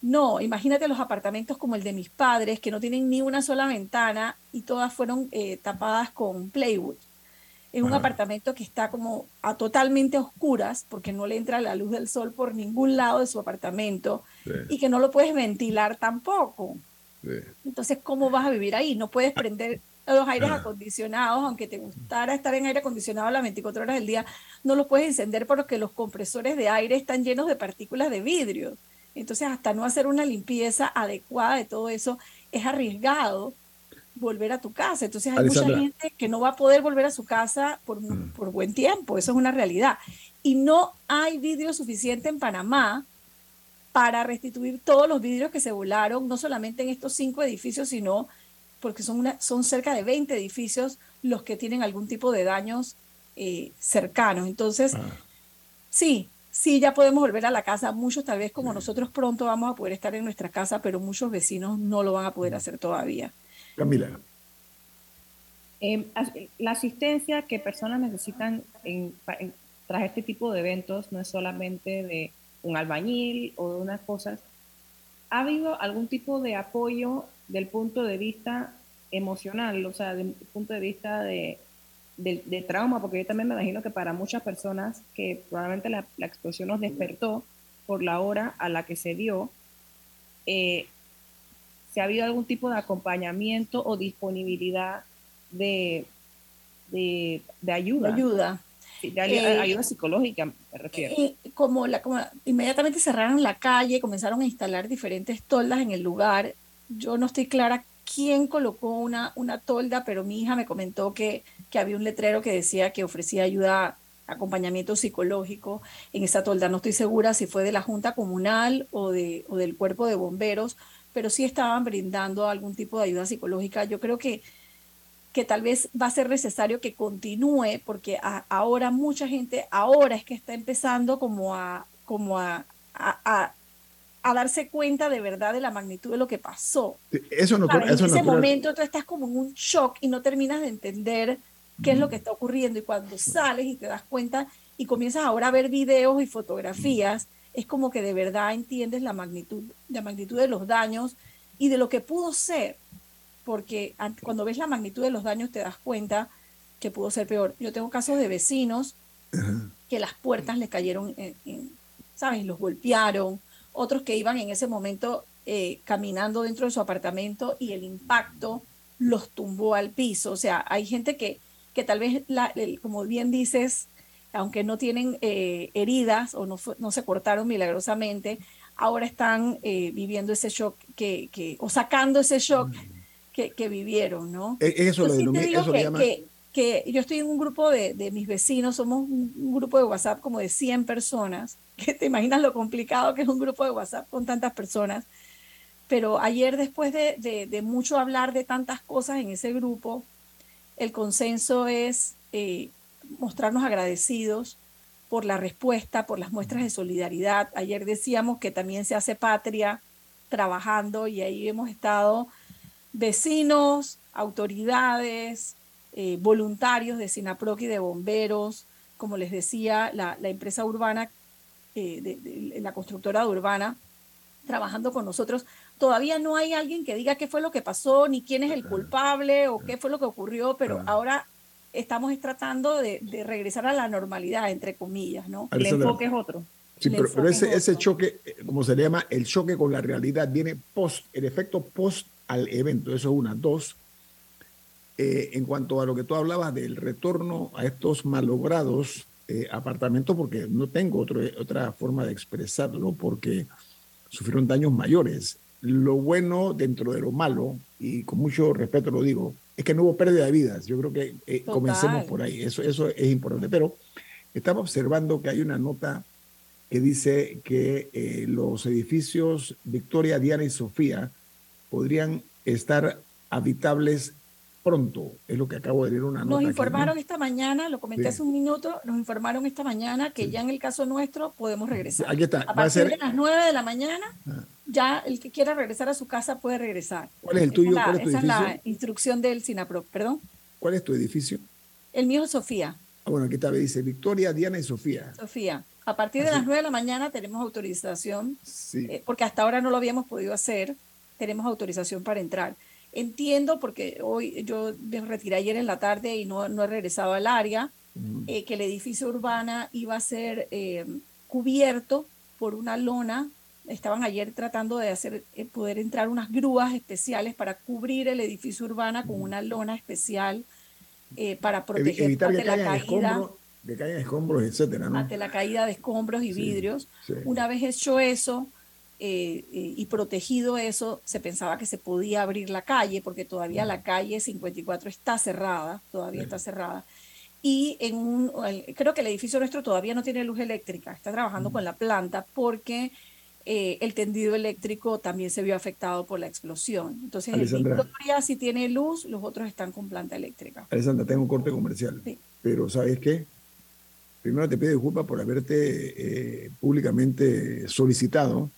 Speaker 3: No, imagínate los apartamentos como el de mis padres, que no tienen ni una sola ventana y todas fueron eh, tapadas con plywood en un apartamento que está como a totalmente oscuras porque no le entra la luz del sol por ningún lado de su apartamento y que no lo puedes ventilar tampoco. Entonces, ¿cómo vas a vivir ahí? No puedes prender los aires acondicionados, aunque te gustara estar en aire acondicionado las 24 horas del día, no los puedes encender porque los compresores de aire están llenos de partículas de vidrio. Entonces, hasta no hacer una limpieza adecuada de todo eso, es arriesgado volver a tu casa. Entonces, hay mucha gente que no va a poder volver a su casa por, mm. por buen tiempo. Eso es una realidad. Y no hay vidrio suficiente en Panamá para restituir todos los vidrios que se volaron, no solamente en estos cinco edificios, sino porque son, una, son cerca de 20 edificios los que tienen algún tipo de daños eh, cercanos. Entonces, ah. sí, sí, ya podemos volver a la casa. Muchos, tal vez como nosotros pronto vamos a poder estar en nuestra casa, pero muchos vecinos no lo van a poder hacer todavía.
Speaker 1: Camila.
Speaker 2: Em, la asistencia que personas necesitan en, tras este tipo de eventos no es solamente de un albañil o de unas cosas. ¿Ha habido algún tipo de apoyo del punto de vista emocional, o sea, del punto de vista de, trauma? Porque yo también me imagino que para muchas personas que probablemente la, explosión nos despertó por la hora a la que se dio, eh, si ha habido algún tipo de acompañamiento o disponibilidad de, de, ayuda.
Speaker 3: ayuda.
Speaker 2: Eh, ayuda psicológica, me refiero.
Speaker 3: Eh, como, la, como inmediatamente cerraron la calle, comenzaron a instalar diferentes toldas en el lugar. Yo no estoy clara quién colocó una, una tolda, pero mi hija me comentó que, que había un letrero que decía que ofrecía ayuda, acompañamiento psicológico en esa tolda. No estoy segura si fue de la Junta Comunal o, de, o del Cuerpo de Bomberos, pero sí estaban brindando algún tipo de ayuda psicológica. Yo creo que que tal vez va a ser necesario que continúe, porque ahora mucha gente, ahora es que está empezando como a, como a, a, darse cuenta de verdad de la magnitud de lo que pasó.
Speaker 1: Eso no,
Speaker 3: En ese momento tú estás como en un shock y no terminas de entender qué es lo que está ocurriendo y cuando sales y te das cuenta y comienzas ahora a ver videos y fotografías, es como que de verdad entiendes la magnitud, la magnitud de los daños y de lo que pudo ser porque cuando ves la magnitud de los daños te das cuenta que pudo ser peor. Yo tengo casos de vecinos que las puertas les cayeron, en, ¿sabes? Los golpearon, otros que iban en ese momento eh, caminando dentro de su apartamento y el impacto los tumbó al piso. O sea, hay gente que, que tal vez, la, como bien dices, aunque no tienen eh, heridas o no, no se cortaron milagrosamente, ahora están eh, viviendo ese shock que, que, o sacando ese shock que, vivieron, ¿no?
Speaker 1: E, eso lo eso
Speaker 3: que, que, que, yo estoy en un grupo de, de mis vecinos, somos un, grupo de WhatsApp como de 100 personas, que te imaginas lo complicado que es un grupo de WhatsApp con tantas personas. Pero ayer, después de, de, de mucho hablar de tantas cosas en ese grupo, el consenso es eh, mostrarnos agradecidos por la respuesta, por las muestras de solidaridad. Ayer decíamos que también se hace patria trabajando y ahí hemos estado vecinos, autoridades, eh, voluntarios de Sinaproc y de bomberos, como les decía, la, empresa urbana, eh, de, la constructora urbana, trabajando con nosotros. Todavía no hay alguien que diga qué fue lo que pasó, ni quién es el culpable o qué fue lo que ocurrió, pero ahora estamos tratando de, regresar a la normalidad, entre comillas, ¿no?
Speaker 2: El enfoque es otro.
Speaker 1: Sí, pero, ese, ese choque, como se llama, el choque con la realidad viene post, el efecto post al evento. Eso es una. Dos, eh, en cuanto a lo que tú hablabas del retorno a estos malogrados eh, apartamentos, porque no tengo otro, otra forma de expresarlo, porque sufrieron daños mayores. Lo bueno dentro de lo malo, y con mucho respeto lo digo, es que no hubo pérdida de vidas. Yo creo que eh, comencemos por ahí. Eso, eso es importante. Pero estaba observando que hay una nota que dice que los edificios Victoria, Diana y Sofía podrían estar habitables pronto. Es lo que acabo de leer una nota.
Speaker 3: Nos informaron esta mañana, lo comenté hace un minuto, nos informaron esta mañana que ya en el caso nuestro podemos regresar.
Speaker 1: Aquí está.
Speaker 3: A partir de las 9 de la mañana, ah. Ya el que quiera regresar a su casa puede regresar.
Speaker 1: ¿Cuál es el tuyo?
Speaker 3: Esa,
Speaker 1: ¿Cuál es tu
Speaker 3: esa
Speaker 1: edificio?
Speaker 3: es la instrucción del SINAPRO, perdón.
Speaker 1: ¿Cuál es tu edificio?
Speaker 3: El mío es Sofía.
Speaker 1: Ah, bueno, aquí está, dice Victoria, Diana y Sofía.
Speaker 3: Sofía. A partir de las 9 de la mañana tenemos autorización,
Speaker 1: sí.
Speaker 3: Eh, porque hasta ahora no lo habíamos podido hacer tenemos autorización para entrar. Entiendo, porque hoy yo me retiré ayer en la tarde y no, no he regresado al área, eh, que el edificio urbana iba a ser eh, cubierto por una lona estaban ayer tratando de hacer, eh, poder entrar unas grúas especiales para cubrir el edificio urbano con una lona especial eh, para proteger ante la caída.
Speaker 1: que caigan escombros, etcétera,
Speaker 3: Ante la caída de escombros y vidrios. Una vez hecho eso eh, y protegido eso, se pensaba que se podía abrir la calle, porque todavía la calle 54 está cerrada, todavía está cerrada. Y en un, creo que el edificio nuestro todavía no tiene luz eléctrica, está trabajando con la planta porque eh, el tendido eléctrico también se vio afectado por la explosión. Entonces, el Victoria sí tiene luz, los otros están con planta eléctrica.
Speaker 1: Alessandra, tengo un corte comercial, pero ¿sabes qué? Primero te pido disculpas por haberte eh, públicamente solicitado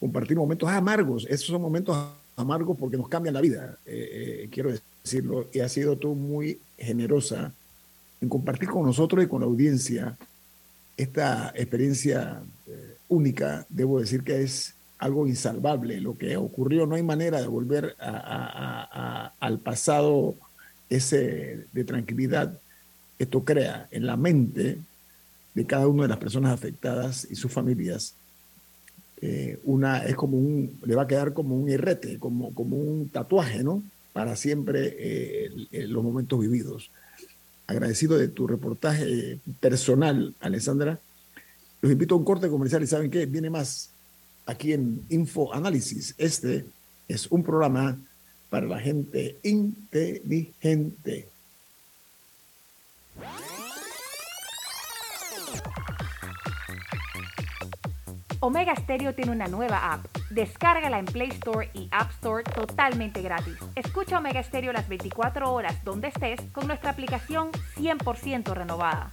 Speaker 1: compartir momentos amargos. Esos son momentos amargos porque nos cambian la vida, eh, quiero decirlo, y has sido tú muy generosa en compartir con nosotros y con la audiencia esta experiencia eh, única, debo decir que es algo insalvable lo que ocurrió. No hay manera de volver al pasado ese de tranquilidad. Esto crea en la mente de cada una de las personas afectadas y sus familias eh, una es como un le va a quedar como un irrete, como, como un tatuaje, ¿no? Para siempre eh, los momentos vividos agradecido de tu reportaje personal, Alessandra. Los invito a un corte comercial y ¿saben qué? Viene más aquí en Info Análisis. Este es un programa para la gente inteligente.
Speaker 5: Omega Stereo tiene una nueva app. Descárgala en Play Store y App Store totalmente gratis. Escucha Omega Stereo las 24 horas donde estés con nuestra aplicación 100% renovada.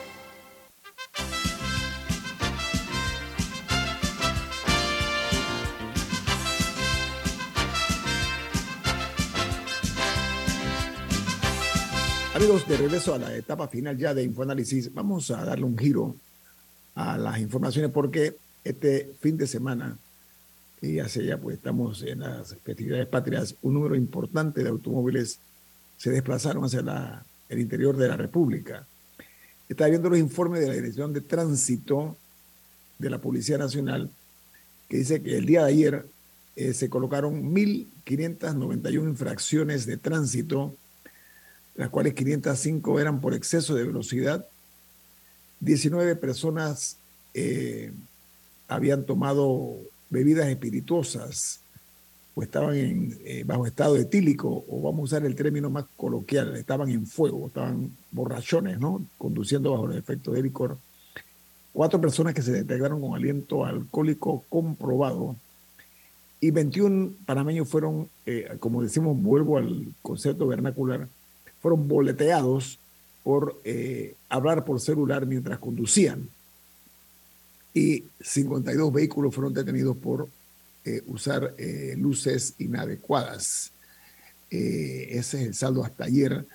Speaker 1: De regreso a la etapa final ya de Infoanálisis, vamos a darle un giro a las informaciones porque este fin de semana, y hace ya pues estamos en las festividades patrias, un número importante de automóviles se desplazaron hacia el interior de la República. Está viendo los informes de la Dirección de Tránsito de la Policía Nacional que dice que el día de ayer eh, se colocaron 1.591 infracciones de tránsito las cuales 505 eran por exceso de velocidad. 19 personas eh, habían tomado bebidas espirituosas o estaban en, eh, bajo estado etílico, o vamos a usar el término más coloquial, estaban en fuego, estaban borrachones, ¿no? Conduciendo bajo el efecto de licor. Cuatro personas que se detectaron con aliento alcohólico comprobado y 21 panameños fueron, eh, como decimos, vuelvo al concepto vernacular, fueron boleteados por eh, hablar por celular mientras conducían. Y 52 vehículos fueron detenidos por eh, usar eh, luces inadecuadas. ese es el saldo hasta ayer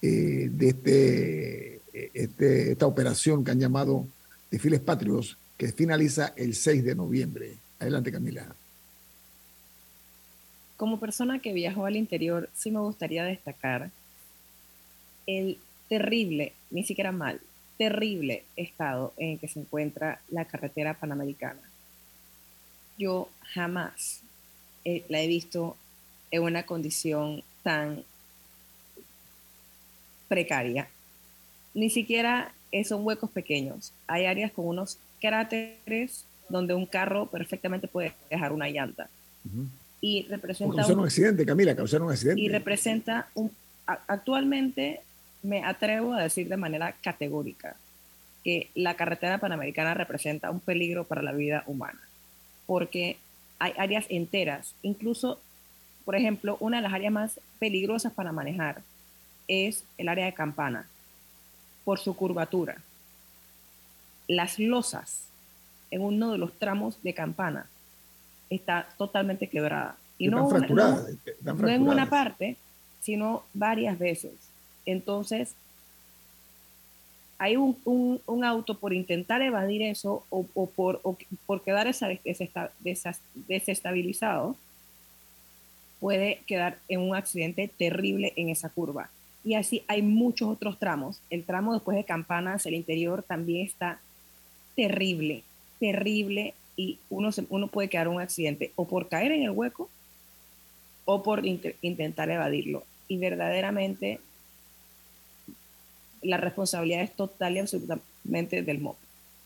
Speaker 1: de este, este, esta operación que han llamado desfiles patrios, que finaliza el 6 de noviembre. Adelante, Camila.
Speaker 2: Como persona que viajó al interior, sí me gustaría destacar el terrible, ni siquiera mal, terrible estado en el que se encuentra la carretera panamericana. Yo jamás eh, la he visto en una condición tan precaria. Ni siquiera son huecos pequeños. Hay áreas con unos cráteres donde un carro perfectamente puede dejar una llanta. Y representa...
Speaker 1: un, accidente, Camila, causaron un accidente.
Speaker 2: Y representa un... Actualmente me atrevo a decir de manera categórica que la carretera panamericana representa un peligro para la vida humana, porque hay áreas enteras, incluso, por ejemplo, una de las áreas más peligrosas para manejar es el área de Campana, por su curvatura. Las losas en uno de los tramos de Campana está totalmente quebrada. Y no, no en una parte, sino varias veces. Entonces, hay un, un, auto por intentar evadir eso o, por, por, quedar desestabilizado, puede quedar en un accidente terrible en esa curva. Y así hay muchos otros tramos. El tramo después de Campanas, el interior también está terrible, terrible y uno, uno puede quedar en un accidente o por caer en el hueco o por intentar evadirlo. Y verdaderamente la responsabilidad es total y absolutamente del MOP.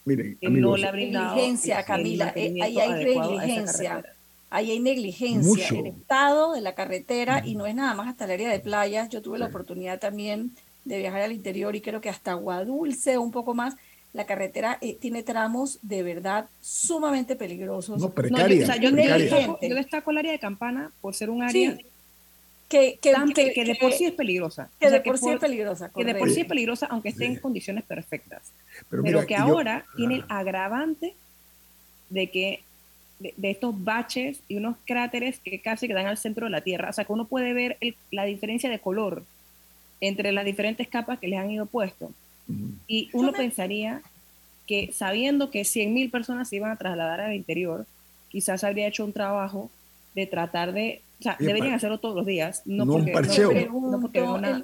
Speaker 1: Miren,
Speaker 3: no la negligencia, Camila, eh, ahí hay negligencia. Ahí hay negligencia. El estado de la carretera, y no es nada más hasta el área de playas. Yo tuve la oportunidad también de viajar al interior y creo que hasta Aguadulce, un poco más. La carretera eh, tiene tramos de verdad sumamente peligrosos.
Speaker 1: No, precaria.
Speaker 2: yo, Destaco, el área de Campana por ser un área
Speaker 3: que,
Speaker 2: que, de por sí es peligrosa.
Speaker 3: Que de por, sí es peligrosa.
Speaker 2: Que de por sí es peligrosa, aunque esté en condiciones perfectas. Pero, que ahora tiene el agravante de que de, estos baches y unos cráteres que casi quedan al centro de la Tierra. O sea, que uno puede ver la diferencia de color entre las diferentes capas que les han ido puesto. Y uno pensaría que sabiendo que 100.000 personas se iban a trasladar al interior, quizás habría hecho un trabajo de tratar de o sea, deberían hacerlo todos los días. No, porque,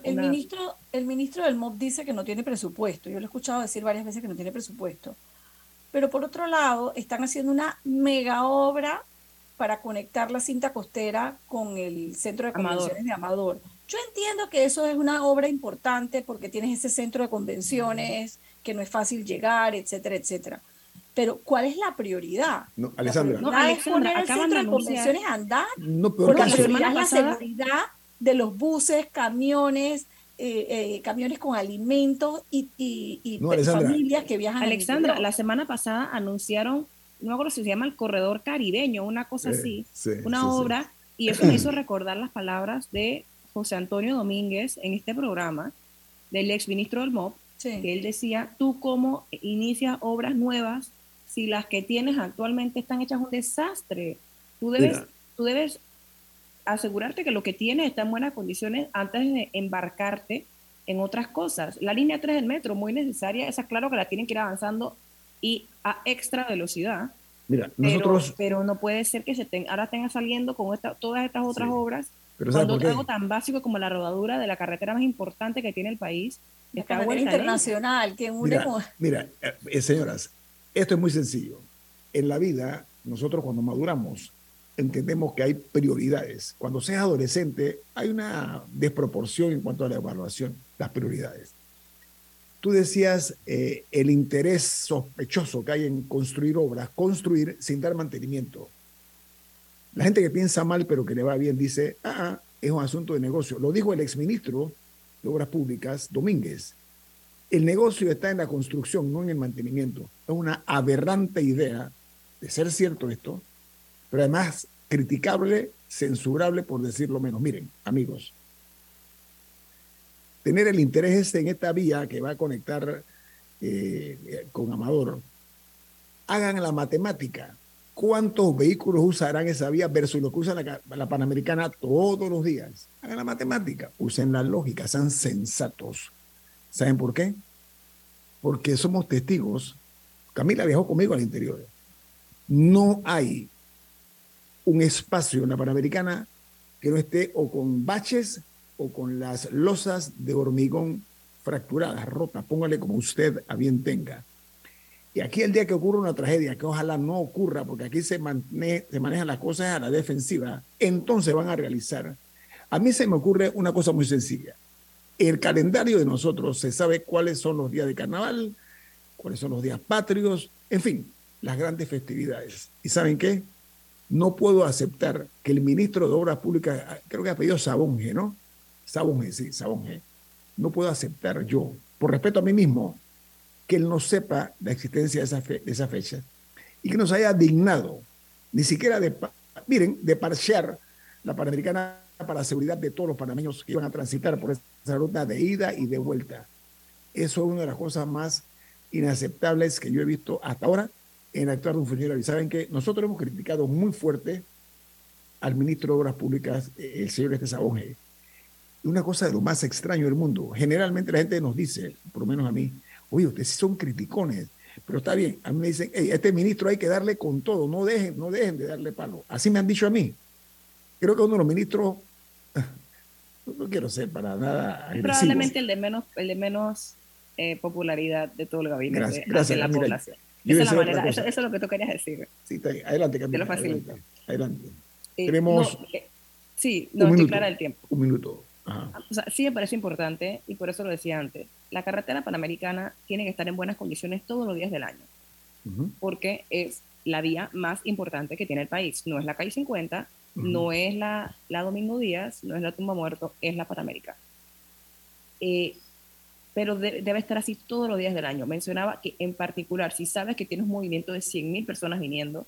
Speaker 3: el, ministro, el ministro del MOB dice que no tiene presupuesto. Yo lo he escuchado decir varias veces que no tiene presupuesto. Pero por otro lado, están haciendo una mega obra para conectar la cinta costera con el centro de convenciones de Amador. Yo entiendo que eso es una obra importante porque tienes ese centro de convenciones, que no es fácil llegar, etcétera, etcétera. Pero ¿cuál es la prioridad?
Speaker 1: No, Alessandra.
Speaker 3: No, Alexandra, el centro de convenciones a andar. No, porque la prioridad es la seguridad de los buses, camiones, eh, eh, camiones con alimentos y, y, familias que viajan.
Speaker 2: Alexandra, la semana pasada anunciaron, no me acuerdo si se llama el Corredor Caribeño, una cosa así, una obra, y eso me hizo recordar las palabras de José Antonio Domínguez en este programa, del ex ministro del MOP, que él decía, tú cómo inicias obras nuevas si las que tienes actualmente están hechas un desastre. Tú debes, tú debes asegurarte que lo que tienes está en buenas condiciones antes de embarcarte en otras cosas. La línea 3 del metro, muy necesaria, esa claro que la tienen que ir avanzando y a extra velocidad.
Speaker 1: Mira,
Speaker 2: nosotros... Pero, no puede ser que se ahora estén saliendo con esta, todas estas otras obras pero cuando algo tan básico como la rodadura de la carretera más importante que tiene el país
Speaker 3: la carretera internacional que une
Speaker 1: mira, eh, señoras esto es muy sencillo. En la vida, nosotros cuando maduramos, entendemos que hay prioridades. Cuando seas adolescente, hay una desproporción en cuanto a la evaluación, las prioridades. Tú decías eh, el interés sospechoso que hay en construir obras, construir sin dar mantenimiento. La gente que piensa mal pero que le va bien dice, ah, ah es un asunto de negocio. Lo dijo el exministro de Obras Públicas, Domínguez. El negocio está en la construcción, no en el mantenimiento. Es una aberrante idea de ser cierto esto, pero además criticable, censurable por decirlo menos. Miren, amigos, tener el interés en esta vía que va a conectar eh, con Amador, hagan la matemática. ¿Cuántos vehículos usarán esa vía versus lo que usa la, la Panamericana todos los días? Hagan la matemática, usen la lógica, sean sensatos ¿Saben por qué? Porque somos testigos. Camila viajó conmigo al interior. No hay un espacio en la Panamericana que no esté o con baches o con las losas de hormigón fracturadas, rotas, póngale como usted a bien tenga. Y aquí el día que ocurre una tragedia, que ojalá no ocurra, porque aquí se manejan las cosas a la defensiva, entonces van a realizar. A mí se me ocurre una cosa muy sencilla. El calendario de nosotros se sabe cuáles son los días de carnaval, cuáles son los días patrios, en fin, las grandes festividades. ¿Y saben qué? No puedo aceptar que el ministro de Obras Públicas, creo que ha pedido Sabonge, ¿no? Sabonge, sí, Sabonge. No puedo aceptar yo, por respeto a mí mismo, que él no sepa la existencia de esa, de esa fecha y que nos haya dignado, ni siquiera de, miren, de parchear la Panamericana para la seguridad de todos los panameños que iban a transitar por esa ruta de ida y de vuelta. Eso es una de las cosas más inaceptables que yo he visto hasta ahora en actuar de un funcionario. Y saben que nosotros hemos criticado muy fuerte al ministro de Obras Públicas, eh, el señor Este Sabonge. Una cosa de lo más extraño del mundo. Generalmente la gente nos dice, por lo menos a mí, oye, ustedes son criticones, pero está bien. A mí me dicen, a este ministro hay que darle con todo, no dejen, no dejen de darle palo. Así me han dicho a mí. Creo que uno de los ministros, no quiero ser para nada.
Speaker 2: Probablemente el de menos, el de menos eh, popularidad de todo el gabinete gracias, gracias, la población. Esa es la manera, eso, es lo que tú querías decir.
Speaker 1: Sí, está ahí. adelante, Camila.
Speaker 2: Te lo facilito.
Speaker 1: Adelante. Eh, Tenemos.
Speaker 2: Eh, sí, no, estoy clara del tiempo.
Speaker 1: Un minuto.
Speaker 2: O sea, sí me parece importante, y por eso lo decía antes, la carretera panamericana tiene que estar en buenas condiciones todos los días del año, porque es la vía más importante que tiene el país. No es la calle 50, no es la, la Domingo Díaz, no es la Tumba Muerto, es la Panamericana. Eh, pero debe estar así todos los días del año. Mencionaba que en particular, si sabes que tienes un movimiento de 100.000 personas viniendo,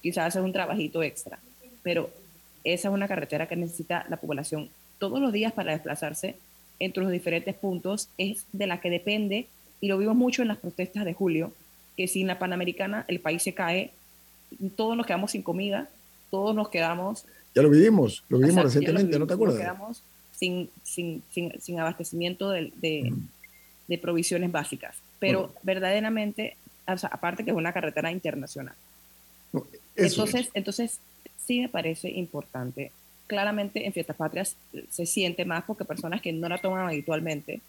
Speaker 2: quizás haces un trabajito extra, pero esa es una carretera que necesita la población todos los días para desplazarse entre los diferentes puntos, es de la que depende, y lo vimos mucho en las protestas de julio, que sin la Panamericana el país se cae, todos nos quedamos sin comida, todos nos quedamos...
Speaker 1: Ya lo vivimos, lo vimos recientemente, ¿no te acuerdas?
Speaker 2: Nos quedamos sin, sin, sin, abastecimiento de, de, provisiones básicas. Pero verdaderamente, aparte que es una carretera internacional. entonces, entonces, sí me parece importante. Claramente en Fiestas Patrias se siente más porque personas que no la toman habitualmente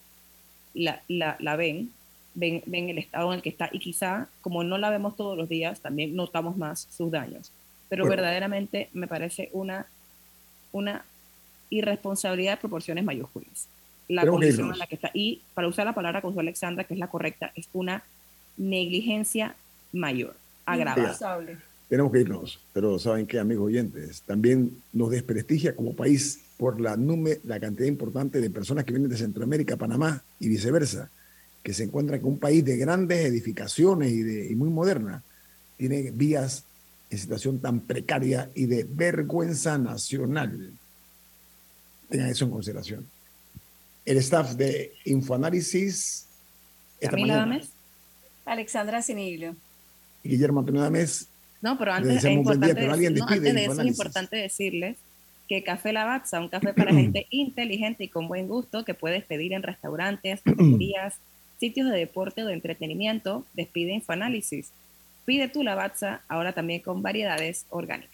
Speaker 2: la, la, la ven, ven, ven el estado en el que está y quizá como no la vemos todos los días, también notamos más sus daños. Pero verdaderamente me parece una, una irresponsabilidad de proporciones mayúsculas. La condición en la que está. Y para usar la palabra con su Alexandra, que es la correcta, es una negligencia mayor, agravada.
Speaker 1: Tenemos que irnos, pero saben que, amigos oyentes, también nos desprestigia como país por la, la cantidad importante de personas que vienen de Centroamérica, Panamá y viceversa, que se encuentran con un país de grandes edificaciones y, de, y muy moderna, tiene vías en situación tan precaria y de vergüenza nacional tengan eso en consideración. El staff de Infoanálisis.
Speaker 2: Camila
Speaker 3: Alexandra Siniglio.
Speaker 1: Guillermo Antonio Dames.
Speaker 2: No, pero antes, es importante, de eso es importante decirles que Café Lavazza, un café para gente inteligente y con buen gusto que puedes pedir en restaurantes, cafeterías, sitios de deporte o de entretenimiento, despide Infoanálisis. Pide tu Lavazza ahora también con variedades orgánicas.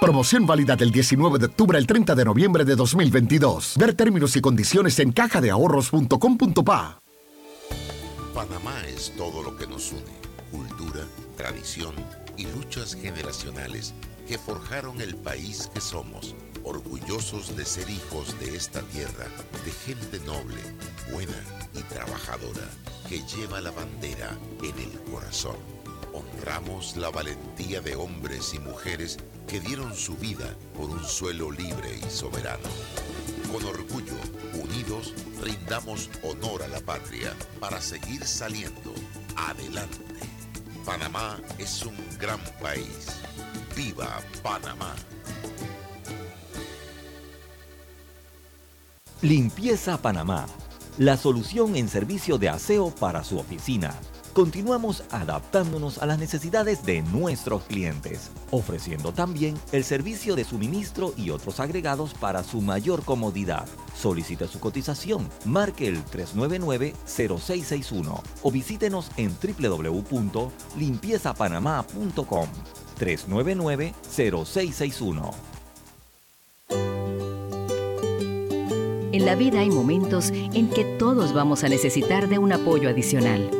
Speaker 7: Promoción válida del 19 de octubre al 30 de noviembre de 2022. Ver términos y condiciones en cajadeahorros.com.pa.
Speaker 8: Panamá es todo lo que nos une. Cultura, tradición y luchas generacionales que forjaron el país que somos. Orgullosos de ser hijos de esta tierra, de gente noble, buena y trabajadora, que lleva la bandera en el corazón Honramos la valentía de hombres y mujeres que dieron su vida por un suelo libre y soberano. Con orgullo, unidos, rindamos honor a la patria para seguir saliendo adelante. Panamá es un gran país. ¡Viva Panamá!
Speaker 9: Limpieza Panamá, la solución en servicio de aseo para su oficina. Continuamos adaptándonos a las necesidades de nuestros clientes, ofreciendo también el servicio de suministro y otros agregados para su mayor comodidad. Solicite su cotización, marque el 399-0661 o visítenos en www.limpiezapanamá.com. 399-0661.
Speaker 10: En la vida hay momentos en que todos vamos a necesitar de un apoyo adicional.